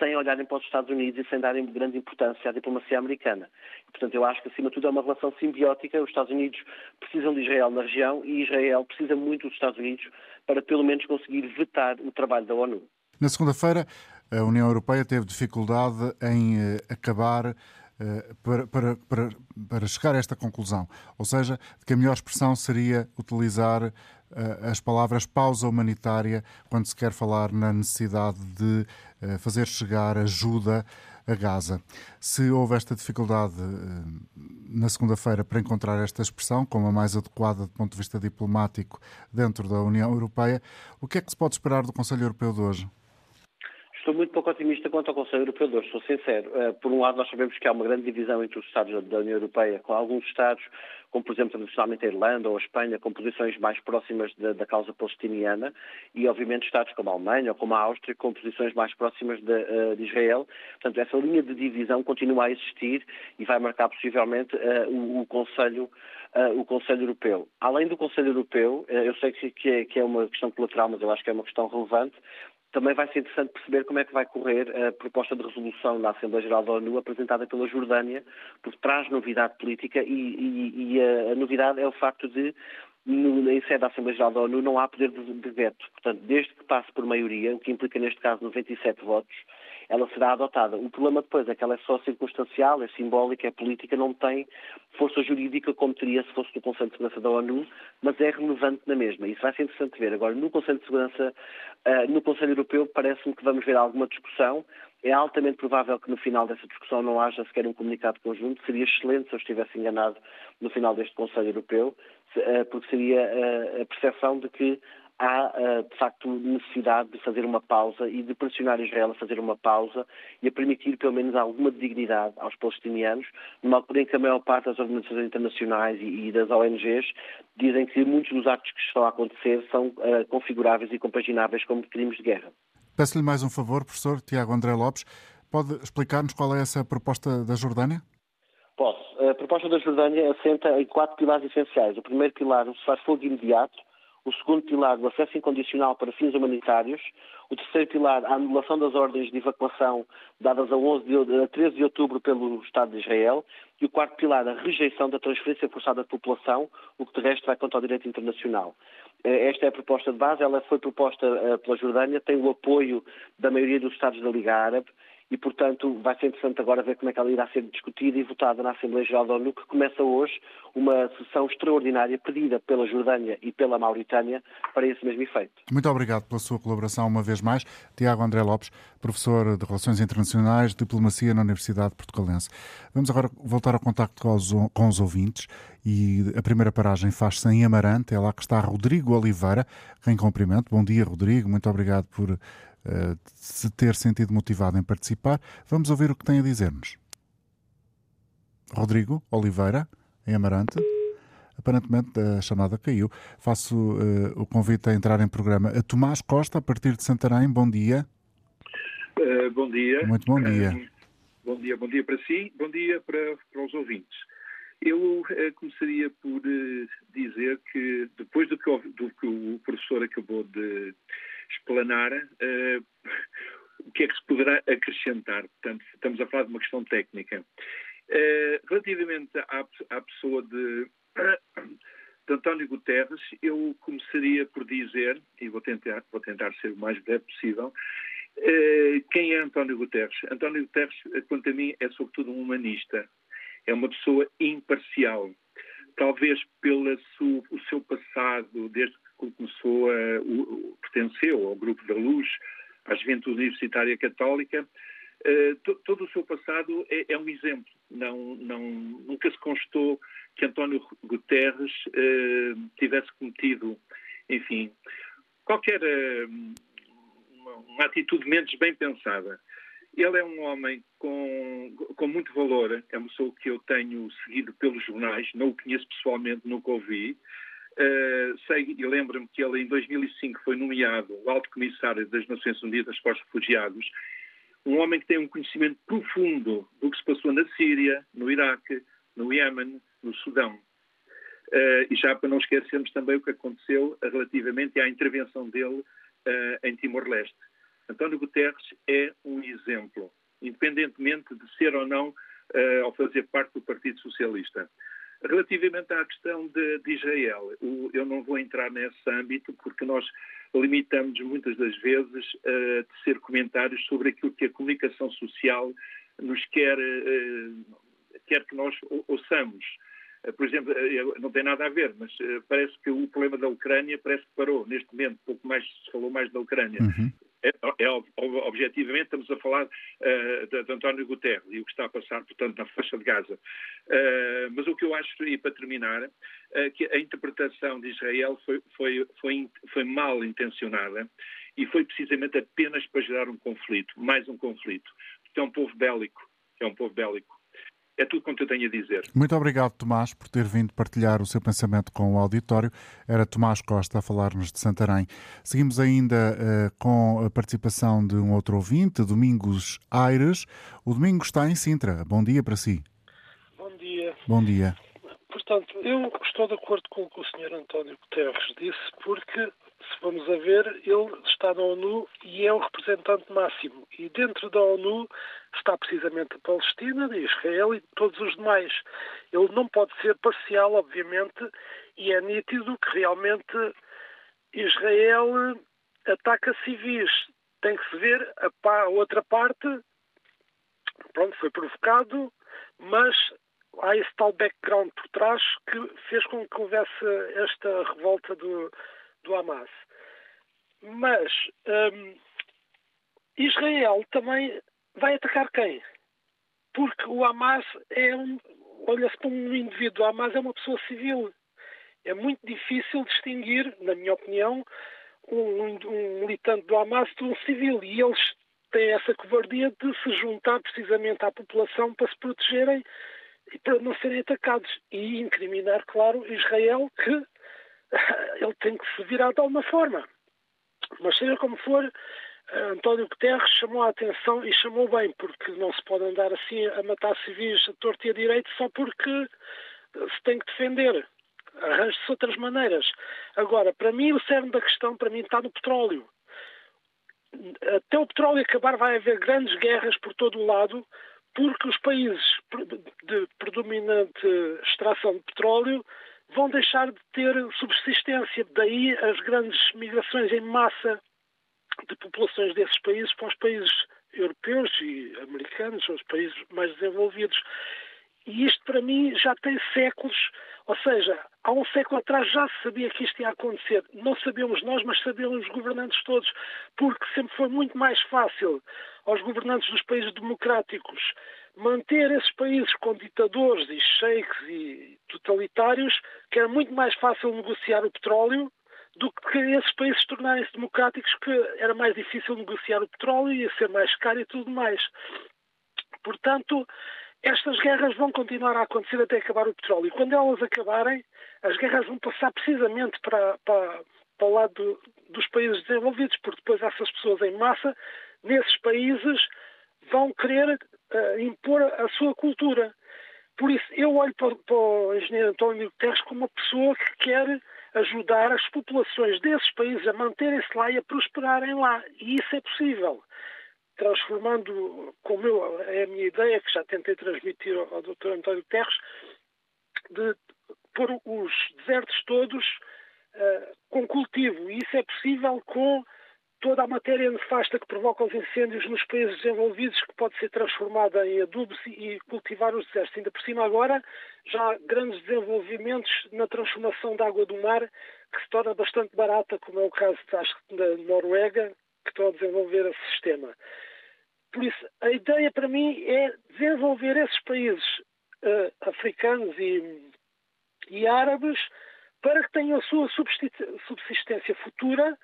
sem olharem para os Estados Unidos e sem darem grande importância à diplomacia americana. E, portanto, eu acho que, acima de tudo, é uma relação simbiótica. Os Estados Unidos precisam de Israel na região e Israel precisa muito dos Estados Unidos para, pelo menos, conseguir vetar o trabalho da ONU.
Na segunda-feira, a União Europeia teve dificuldade em eh, acabar eh, para, para, para, para, chegar a esta conclusão. Ou seja, que a melhor expressão seria utilizar eh, as palavras pausa humanitária quando se quer falar na necessidade de fazer chegar ajuda a Gaza. Se houve esta dificuldade na segunda-feira para encontrar esta expressão como a mais adequada do ponto de vista diplomático dentro da União Europeia, o que é que se pode esperar do Conselho Europeu de hoje?
Estou muito pouco otimista quanto ao Conselho Europeu de hoje, sou sincero. Eh, por um lado, nós sabemos que há uma grande divisão entre os Estados da União Europeia, com alguns Estados, como por exemplo tradicionalmente a Irlanda ou a Espanha, com posições mais próximas da, da causa palestiniana, e obviamente Estados como a Alemanha ou como a Áustria, com posições mais próximas de, uh, de Israel. Portanto, essa linha de divisão continua a existir e vai marcar possivelmente uh, o, o Conselho Uh, o Conselho Europeu. Além do Conselho Europeu, uh, eu sei que, que, é, que, é, uma questão colateral, mas eu acho que é uma questão relevante, também vai ser interessante perceber como é que vai correr a proposta de resolução na Assembleia Geral da ONU apresentada pela Jordânia, porque traz novidade política e, e, e a, a, novidade é o facto de, no, em sede da Assembleia Geral da ONU, não há poder de, de veto. Portanto, desde que passe por maioria, o que implica neste caso 97 votos, ela será adotada. O problema depois é que ela é só circunstancial, é simbólica, é política, não tem força jurídica como teria se fosse no Conselho de Segurança da ONU, mas é relevante na mesma. Isso vai ser interessante ver. Agora, no Conselho de Segurança, uh, no Conselho Europeu, parece-me que vamos ver alguma discussão. É altamente provável que no final dessa discussão não haja sequer um comunicado conjunto. Seria excelente se eu estivesse enganado no final deste Conselho Europeu, uh, porque seria uh, a percepção de que há, eh, de facto, necessidade de fazer uma pausa e de pressionar Israel a fazer uma pausa e a permitir, pelo menos, alguma dignidade aos palestinianos, numa altura em que a maior parte das organizações internacionais e, das ONGs dizem que muitos dos atos que estão a acontecer são uh, configuráveis e compagináveis como crimes de guerra.
Peço-lhe mais um favor, professor Tiago André Lopes. Pode explicar-nos qual é essa proposta da Jordânia?
Posso. A proposta da Jordânia assenta em quatro pilares essenciais. O primeiro pilar, um cessar-fogo imediato, o segundo pilar, o acesso incondicional para fins humanitários, o terceiro pilar, a anulação das ordens de evacuação dadas a, 11 de, a 13 de outubro pelo Estado de Israel, e o quarto pilar, a rejeição da transferência forçada de população, o que de resto vai contra o direito internacional. Eh, esta é a proposta de base, ela foi proposta eh, pela Jordânia, tem o apoio da maioria dos Estados da Liga Árabe, e, portanto, vai ser interessante agora ver como é que ela irá ser discutida e votada na Assembleia Geral da ONU, que começa hoje uma sessão extraordinária pedida pela Jordânia e pela Mauritânia para esse mesmo efeito.
Muito obrigado pela sua colaboração uma vez mais. Tiago André Lopes, professor de Relações Internacionais, Diplomacia na Universidade Portugalense. Vamos agora voltar ao contacto com os, ouvintes e a primeira paragem faz-se em Amarante. É lá que está Rodrigo Oliveira, quem cumprimento. Bom dia, Rodrigo. Muito obrigado por se ter sentido motivado em participar. Vamos ouvir o que tem a dizer-nos. Rodrigo Oliveira, em Amarante. Aparentemente a chamada caiu. Faço uh, o convite a entrar em programa a Tomás Costa, a partir de Santarém. Bom dia.
Uh, bom dia.
Muito bom dia.
Uh, bom dia, bom dia para si, bom dia para, para os ouvintes. Eu começaria por dizer que, depois do que, do que, o professor acabou de explanar, o que é que se poderá acrescentar? Portanto, estamos a falar de uma questão técnica. relativamente à, à pessoa de de António Guterres, eu começaria por dizer, e vou tentar, vou tentar ser o mais breve possível, eh, quem é António Guterres? António Guterres, quanto a mim, é sobretudo um humanista. É uma pessoa imparcial. Talvez pelo seu passado, desde que começou a, o, pertenceu ao Grupo da Luz, à Juventude Universitária Católica, eh, todo o seu passado é, é, um exemplo. Não, não, nunca se constou que António Guterres uh, tivesse cometido, enfim, qualquer uh, uma, uma, atitude menos bem pensada. Ele é um homem com, com muito valor, é uma pessoa que eu tenho seguido pelos jornais, não o conheço pessoalmente, nunca ouvi. Uh, sei e lembro-me que ele em 2005 foi nomeado o Alto Comissário das Nações Unidas para os Refugiados um homem que tem um conhecimento profundo do que se passou na Síria, no Iraque, no Iémen, no Sudão. Uh, e já para não esquecermos também o que aconteceu relativamente à intervenção dele uh, em Timor-Leste. António Guterres é um exemplo, independentemente de ser ou não uh, ao fazer parte do Partido Socialista. Relativamente à questão de, de Israel, o, eu não vou entrar nesse âmbito porque nós limitamos muitas das vezes a tecer comentários sobre aquilo que a comunicação social nos quer, eh, quer que nós ouçamos. Eh, por exemplo, eh, não tem nada a ver, mas parece que o problema da Ucrânia parece que parou. Neste momento, pouco mais se falou mais da Ucrânia. Uhum. É, é, objetivamente, estamos a falar uh, de, de, António Guterres e o que está a passar, portanto, na faixa de Gaza. Uh, mas o que eu acho, e para terminar, uh, que a interpretação de Israel foi, foi, foi, foi mal intencionada e foi precisamente apenas para gerar um conflito, mais um conflito. Porque é um povo bélico, é um povo bélico. É tudo quanto eu tenho a dizer.
Muito obrigado, Tomás, por ter vindo partilhar o seu pensamento com o auditório. Era Tomás Costa a falar-nos de Santarém. Seguimos ainda uh, com a participação de um outro ouvinte, Domingos Aires. O Domingos está em Sintra. Bom dia para si.
Bom dia.
Bom dia.
Portanto, eu estou de acordo com o que o Sr. António Guterres disse, porque se vamos a ver, ele está na ONU e é o representante máximo. E dentro da ONU está precisamente a Palestina, a Israel e todos os demais. Ele não pode ser parcial, obviamente, e é nítido que realmente Israel ataca civis. Tem que se ver a, outra parte, pronto, foi provocado, mas há esse tal background por trás que fez com que houvesse esta revolta do, do Hamas. Mas hum, Israel também vai atacar quem? Porque o Hamas é um. Olha-se para um indivíduo, o Hamas é uma pessoa civil. É muito difícil distinguir, na minha opinião, um, um militante do Hamas de um civil. E eles têm essa covardia de se juntar precisamente à população para se protegerem e para não serem atacados. E incriminar, claro, Israel, que (laughs) ele tem que se virar de alguma forma. Mas seja como for, António Guterres chamou a atenção e chamou bem, porque não se pode andar assim a matar civis a torto e a direito só porque se tem que defender. Arranje-se outras maneiras. Agora, para mim, o cerne da questão, para mim, está no petróleo. Até o petróleo acabar, vai haver grandes guerras por todo o lado, porque os países de predominante extração de petróleo vão deixar de ter subsistência. Daí as grandes migrações em massa de populações desses países para os países europeus e americanos, os países mais desenvolvidos. E isto, para mim, já tem séculos, ou seja, há um século atrás já se sabia que isto ia acontecer. Não sabemos nós, mas sabiam os governantes todos, porque sempre foi muito mais fácil aos governantes dos países democráticos manter esses países com ditadores e sheiks e totalitários, que era muito mais fácil negociar o petróleo do que esses países tornarem-se democráticos, que era mais difícil negociar o petróleo, ia ser mais caro e tudo mais. Portanto, estas guerras vão continuar a acontecer até acabar o petróleo. E quando elas acabarem, as guerras vão passar precisamente para, para, para o lado do, dos países desenvolvidos, porque depois essas pessoas em massa, nesses países, vão querer uh, impor a sua cultura. Por isso, eu olho para, para o engenheiro António Guterres como uma pessoa que quer ajudar as populações desses países a manterem-se lá e a prosperarem lá. E isso é possível. Transformando, como eu, é a minha ideia, que já tentei transmitir ao, ao Dr. António Guterres, de pôr os desertos todos uh, com cultivo. E isso é possível com toda a matéria nefasta que provoca os incêndios nos países desenvolvidos, que pode ser transformada em adubos e cultivar os desertos. Ainda por cima, agora, já há grandes desenvolvimentos na transformação da água do mar, que se torna bastante barata, como é o caso da Noruega, que estão a desenvolver esse sistema. Por isso, a ideia para mim é desenvolver esses países uh, africanos e, e árabes para que tenham a sua subsistência futura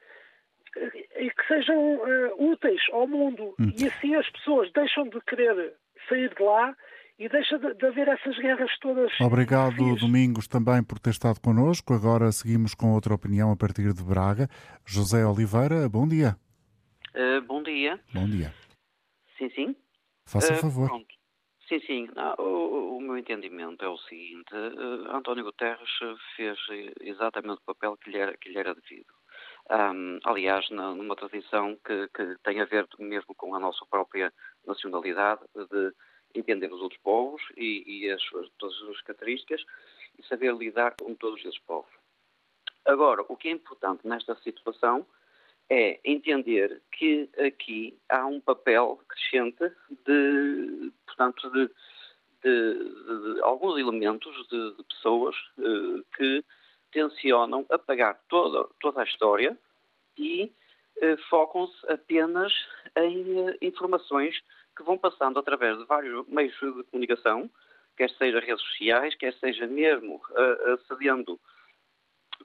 e que sejam uh, úteis ao mundo. Hum. E assim as pessoas deixam de querer sair de lá e deixa de, de haver essas guerras todas.
Obrigado, Domingos, também por ter estado connosco. Agora seguimos com outra opinião a partir de Braga. José Oliveira, bom dia.
Uh, bom dia.
Bom dia.
Sim, sim.
Faça uh, favor. Pronto.
Sim, sim. Não, o, o, meu entendimento é o seguinte: uh, António Guterres fez exatamente o papel que lhe era, que lhe era devido. Um, aliás, na, numa tradição que, que, tem a ver mesmo com a nossa própria nacionalidade, de entender os outros povos e, e as, todas as suas características e saber lidar com todos esses povos. Agora, o que é importante nesta situação é entender que aqui há um papel crescente de, portanto, de, de, de alguns elementos de, pessoas uh, que tencionam apagar toda, toda a história e eh, focam-se apenas em eh, informações que vão passando através de vários meios de comunicação, quer seja redes sociais, quer seja mesmo uh, acedendo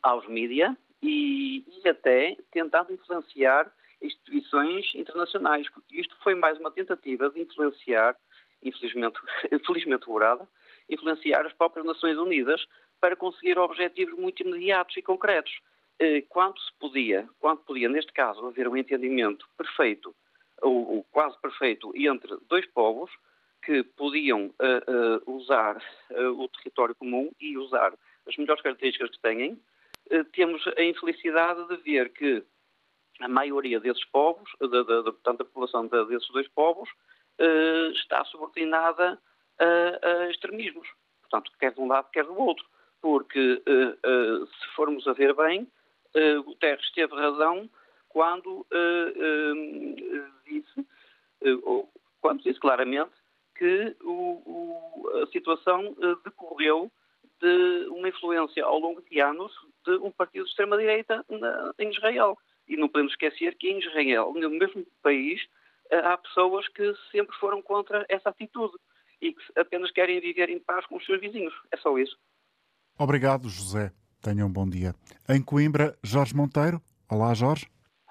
aos mídias e, e, até tentando influenciar instituições internacionais. Isto foi mais uma tentativa de influenciar, infelizmente, (laughs) infelizmente lograda, influenciar as próprias Nações Unidas para conseguir objetivos muito imediatos e concretos. Eh, quanto se podia, quanto podia, neste caso, haver um entendimento perfeito, ou, quase perfeito, entre dois povos que podiam uh, uh, usar uh, o território comum e usar as melhores características que têm, temos a infelicidade de ver que a maioria desses povos, portanto, a população desses dois povos, está subordinada a, a extremismos. Portanto, quer de um lado, quer do outro porque uh, uh, se formos a ver bem, Guterres teve razão quando disse, quando disse claramente que o, o, a situação decorreu de uma influência ao longo de anos de um partido de extrema-direita em Israel. E não podemos esquecer que em Israel, no mesmo país, há pessoas que sempre foram contra essa atitude e que apenas querem viver em paz com os seus vizinhos. É só isso.
Obrigado, José. Tenha um bom dia. Em Coimbra, Jorge Monteiro. Olá, Jorge.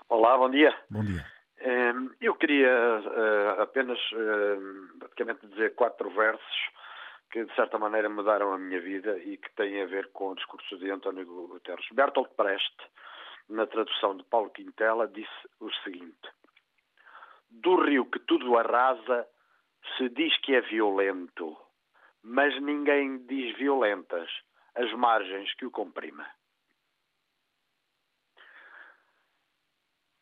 Olá, bom dia.
Bom dia.
Ehm, eu queria eh, apenas ehm, praticamente dizer quatro versos que de certa maneira mudaram a minha vida e que têm a ver com o discurso de António Guterres. Bertolt Brecht, na tradução de Paulo Quintela, disse o seguinte: Do rio que tudo arrasa, se diz que é violento, mas ninguém diz violentas as margens que o comprima.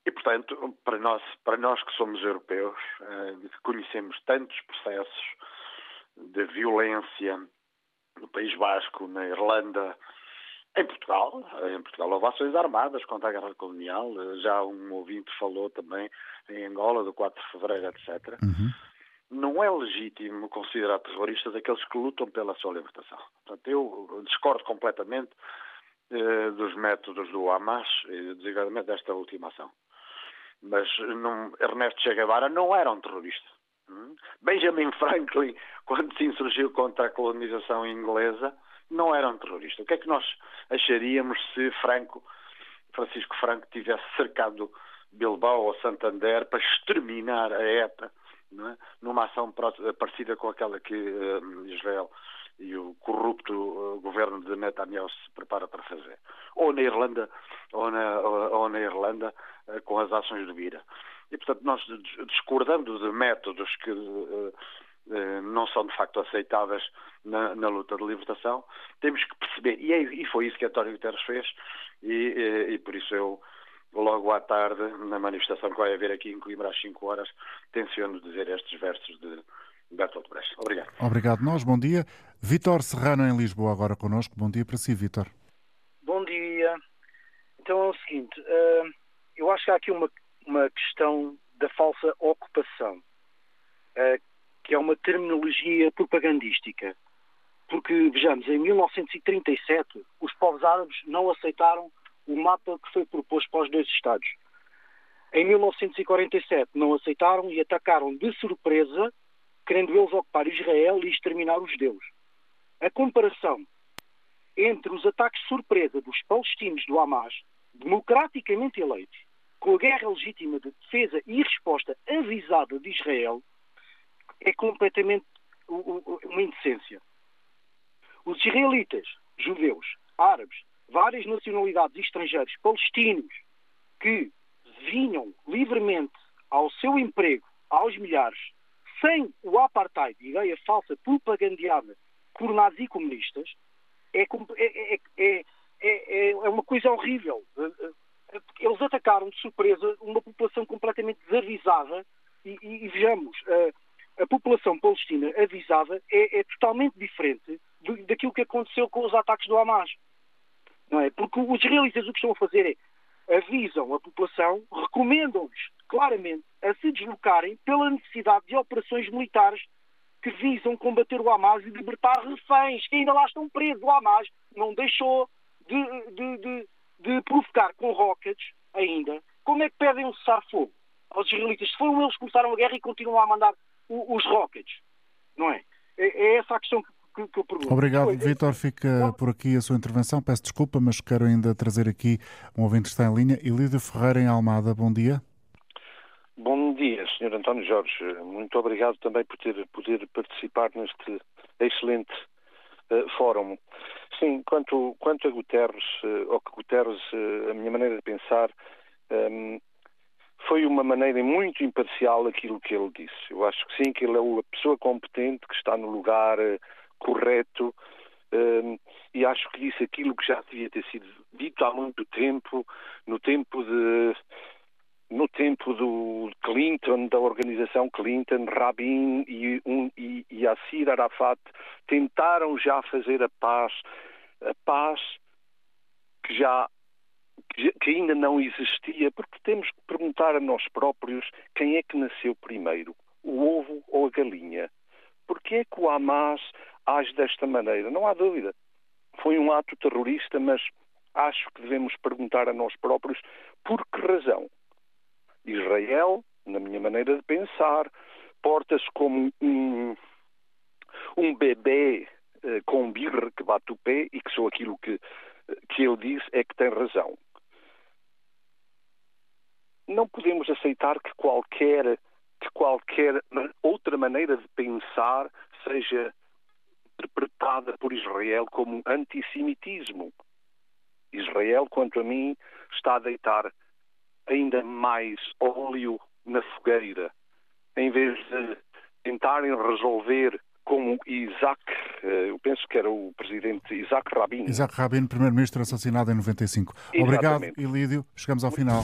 E, portanto, para nós, para nós que somos europeus, eh, conhecemos tantos processos de violência no País Basco, na Irlanda, em Portugal. Em Portugal houve ações armadas contra a guerra colonial. Já um ouvinte falou também em Angola, do 4 de fevereiro, etc. Uhum não é legítimo considerar terroristas aqueles que lutam pela sua libertação. Portanto, eu discordo completamente eh, dos métodos do Hamas, designadamente desta última ação. Mas não, Ernesto Che Guevara não era um terrorista. Hum? Benjamin Franklin, (laughs) quando se insurgiu contra a colonização inglesa, não era um terrorista. O que é que nós acharíamos se Franco Francisco Franco tivesse cercado Bilbao ou Santander para exterminar a ETA, é? numa ação parecida com aquela que uh, Israel e o corrupto uh, governo de Netanyahu se prepara para fazer. Ou na Irlanda, ou na, ou na Irlanda uh, com as ações do Bira. E, portanto, nós discordando de métodos que não são de facto aceitáveis na, na, luta de libertação, temos que perceber, e, é, e foi isso que António Guterres fez, e, e, por isso eu logo à tarde, na manifestação que vai haver aqui em Coimbra às 5 horas, tenciono dizer estes versos de Bertolt Brecht. Obrigado.
Obrigado nós, bom dia. Vitor Serrano em Lisboa agora connosco. Bom dia para si, Vitor.
Bom dia. Então é o seguinte, uh, eu acho que há aqui uma, uma questão da falsa ocupação, uh, que é uma terminologia propagandística. Porque, vejamos, em 1937 os povos árabes não aceitaram o mapa que foi proposto para os dois Estados. Em 1947 não aceitaram e atacaram de surpresa, querendo eles ocupar Israel e exterminar os judeus. A comparação entre os ataques de surpresa dos palestinos do Hamas, democraticamente eleitos, com a guerra legítima de defesa e resposta avisada de Israel, é completamente uma indecência. Os israelitas, judeus, árabes, várias nacionalidades estrangeiras palestinos que vinham livremente ao seu emprego, aos milhares, sem o apartheid, ideia falsa propagandeada por nazi comunistas, é, é, é, é, é uma coisa horrível. Eles atacaram de surpresa uma população completamente desavisada e, e, e vejamos, a, a, população palestina avisada é, é totalmente diferente daquilo que aconteceu com os ataques do Hamas. Não é? Porque os israelitas o que estão a fazer é avisam a população, recomendam-lhes claramente a se deslocarem pela necessidade de operações militares que visam combater o Hamas e libertar reféns que ainda lá estão presos. O Hamas não deixou de, de, de, de provocar com rockets ainda. Como é que pedem um cessar-fogo aos israelitas? Se foram eles que começaram a guerra e continuam a mandar os rockets, não é? É, é essa a questão que que, que eu pergunto.
Obrigado, Vitor. Fica por aqui a sua intervenção. Peço desculpa, mas quero ainda trazer aqui um ouvinte que está em linha. Elídio Ferreira, em Almada. Bom dia.
Bom dia, Sr. António Jorge. Muito obrigado também por ter poder participar neste excelente uh, fórum. Sim, quanto, quanto a Guterres, uh, ou que Guterres, uh, a minha maneira de pensar, um, ehm, foi uma maneira muito imparcial aquilo que ele disse. Eu acho que sim, que ele é a pessoa competente que está no lugar correto um, e acho que disse aquilo que já devia ter sido dito há muito tempo, no tempo de no tempo do Clinton, da organização Clinton, Rabin e, um, e, e Assir Arafat tentaram já fazer a paz, a paz que já que ainda não existia, porque temos que perguntar a nós próprios quem é que nasceu primeiro, o ovo ou a galinha. Porque é que o Hamas age desta maneira. Não há dúvida. Foi um ato terrorista, mas acho que devemos perguntar a nós próprios por que razão. Israel, na minha maneira de pensar, porta-se como um, um bebê eh, com birre que bate o pé e que só aquilo que, que ele diz é que tem razão. Não podemos aceitar que qualquer, que qualquer outra maneira de pensar seja interpretada por Israel como antissemitismo. Israel, quanto a mim, está a deitar ainda mais óleo na fogueira, em vez de tentarem resolver como Isaac, eh, eu penso que era o presidente Isaac Rabin.
Isaac Rabin, primeiro-ministro assassinado em 95. Exatamente. Obrigado, Ilídio. Chegamos ao final.